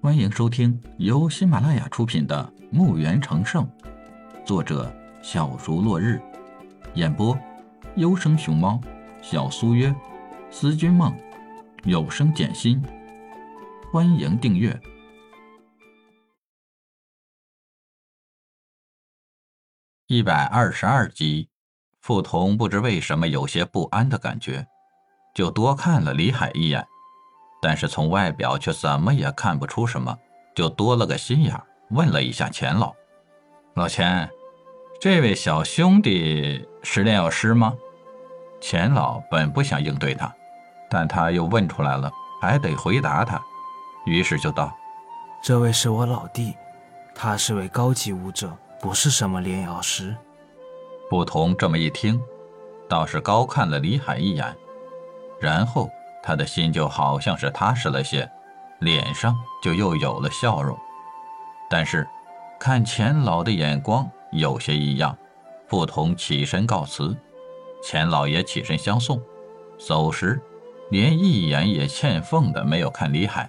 欢迎收听由喜马拉雅出品的《墓园成圣》，作者小竹落日，演播优生熊猫、小苏约、思君梦、有声简心。欢迎订阅一百二十二集。傅彤不知为什么有些不安的感觉，就多看了李海一眼。但是从外表却怎么也看不出什么，就多了个心眼，问了一下钱老：“老钱，这位小兄弟是炼药师吗？”钱老本不想应对他，但他又问出来了，还得回答他，于是就道：“这位是我老弟，他是位高级武者，不是什么炼药师。”不同这么一听，倒是高看了李海一眼，然后。他的心就好像是踏实了些，脸上就又有了笑容。但是，看钱老的眼光有些异样。傅彤起身告辞，钱老爷起身相送。走时，连一眼也欠奉的没有看李海。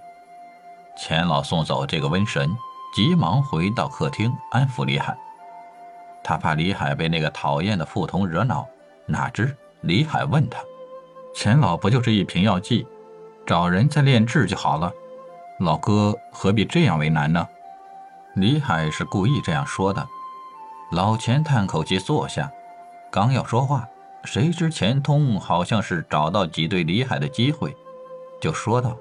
钱老送走这个瘟神，急忙回到客厅安抚李海。他怕李海被那个讨厌的傅彤惹恼，哪知李海问他。钱老不就是一瓶药剂，找人再炼制就好了。老哥何必这样为难呢？李海是故意这样说的。老钱叹口气坐下，刚要说话，谁知钱通好像是找到挤兑李海的机会，就说道：“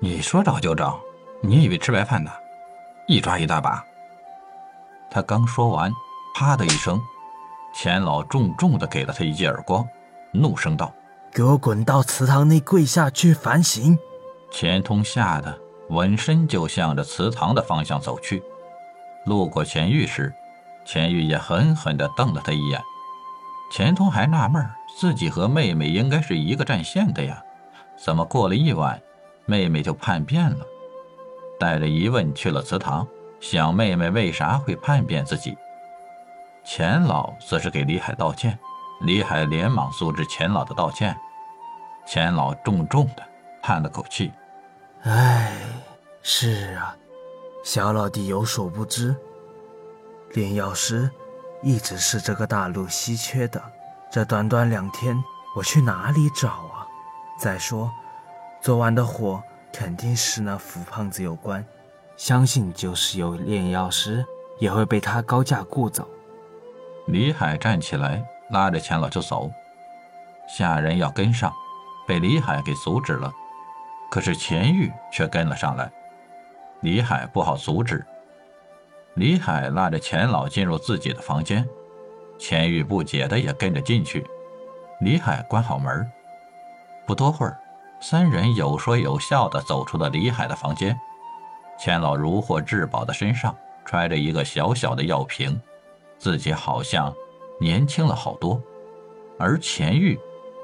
你说找就找，你以为吃白饭的？一抓一大把。”他刚说完，啪的一声，钱老重重的给了他一记耳光，怒声道。给我滚到祠堂内跪下去反省！钱通吓得闻身就向着祠堂的方向走去。路过钱玉时，钱玉也狠狠地瞪了他一眼。钱通还纳闷，自己和妹妹应该是一个战线的呀，怎么过了一晚，妹妹就叛变了？带着疑问去了祠堂，想妹妹为啥会叛变自己。钱老则是给李海道歉。李海连忙阻止钱老的道歉，钱老重重的叹了口气：“唉，是啊，小老弟有所不知，炼药师一直是这个大陆稀缺的。这短短两天，我去哪里找啊？再说，昨晚的火肯定是那福胖子有关，相信就是有炼药师，也会被他高价雇走。”李海站起来。拉着钱老就走，下人要跟上，被李海给阻止了。可是钱玉却跟了上来，李海不好阻止。李海拉着钱老进入自己的房间，钱玉不解的也跟着进去。李海关好门，不多会儿，三人有说有笑的走出了李海的房间。钱老如获至宝的身上揣着一个小小的药瓶，自己好像。年轻了好多，而钱玉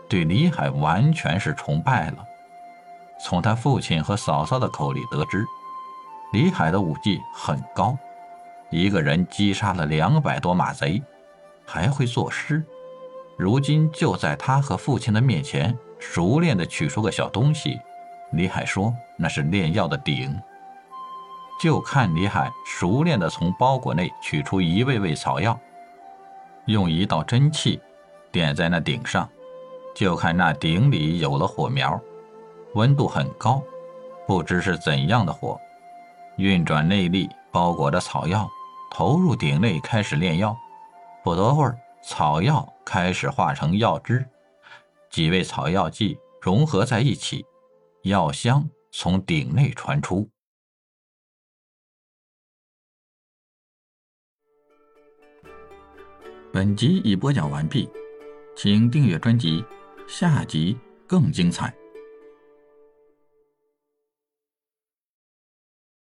对李海完全是崇拜了。从他父亲和嫂嫂的口里得知，李海的武技很高，一个人击杀了两百多马贼，还会作诗。如今就在他和父亲的面前，熟练地取出个小东西。李海说那是炼药的鼎。就看李海熟练地从包裹内取出一味味草药。用一道真气点在那顶上，就看那鼎里有了火苗，温度很高，不知是怎样的火。运转内力，包裹着草药，投入鼎内开始炼药。不多会儿，草药开始化成药汁，几味草药剂融合在一起，药香从鼎内传出。本集已播讲完毕，请订阅专辑，下集更精彩。